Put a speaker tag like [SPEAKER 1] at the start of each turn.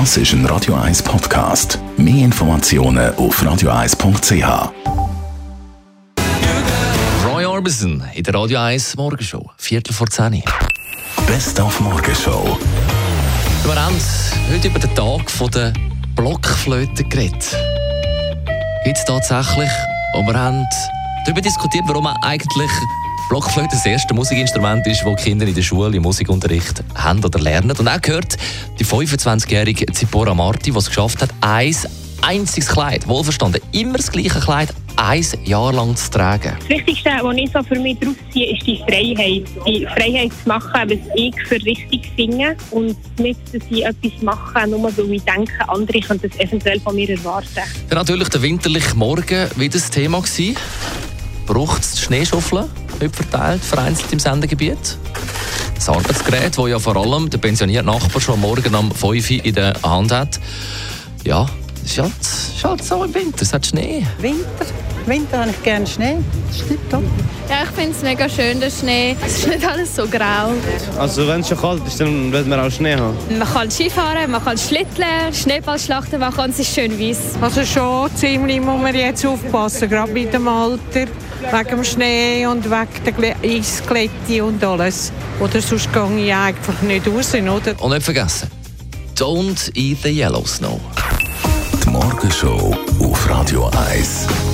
[SPEAKER 1] Das ist ein Radio 1 Podcast. Mehr Informationen auf radio1.ch.
[SPEAKER 2] Roy Orbison in der Radio 1 Morgenshow. Viertel vor 10 Uhr.
[SPEAKER 1] Best auf Morgenshow.
[SPEAKER 2] Wir haben heute über den Tag von der Blockflöte geredet. Gibt es tatsächlich. Und wir haben darüber diskutiert, warum man eigentlich Blockflöte das erste Musikinstrument ist, das Kinder in der Schule im Musikunterricht haben oder lernen. Und auch gehört die 25-jährige Zipporah Marti, die es geschafft hat, ein einziges Kleid, wohlverstanden, immer das gleiche Kleid, ein Jahr lang zu tragen.
[SPEAKER 3] Das Wichtigste, was ich so für mich draus ziehe, ist die Freiheit. Die Freiheit zu machen, was ich für richtig finde und nicht, dass ich etwas mache, nur weil ich denke, andere könnten das eventuell von mir erwarten.
[SPEAKER 2] Dann natürlich der winterliche Morgen wieder das Thema gewesen. Braucht es Schneeschaufeln, heute verteilt, vereinzelt im Sendegebiet? Das Arbeitsgerät, das ja vor allem der pensionierte Nachbar schon Morgen um 5 Uhr in der Hand hat. Ja, es halt, es ist halt so im Winter, es hat Schnee.
[SPEAKER 4] Winter. Winter habe ich gerne Schnee. Das stimmt doch.
[SPEAKER 5] Ja, ich finde es mega schön, der Schnee. Es ist nicht alles so grau.
[SPEAKER 6] Also wenn es schon kalt ist, dann wird man auch Schnee haben.
[SPEAKER 5] Man kann Skifahren, man kann Schlitteln, Schneeballschlachten machen und es ist schön weiss.
[SPEAKER 4] Also schon ziemlich muss man jetzt aufpassen, gerade mit dem Alter. Wegen dem Schnee und wegen der Eisglätte und alles. Oder sonst gehe ich einfach nicht raus, oder?
[SPEAKER 2] Und nicht vergessen, don't eat the yellow snow.
[SPEAKER 1] Die Morgenshow auf Radio 1.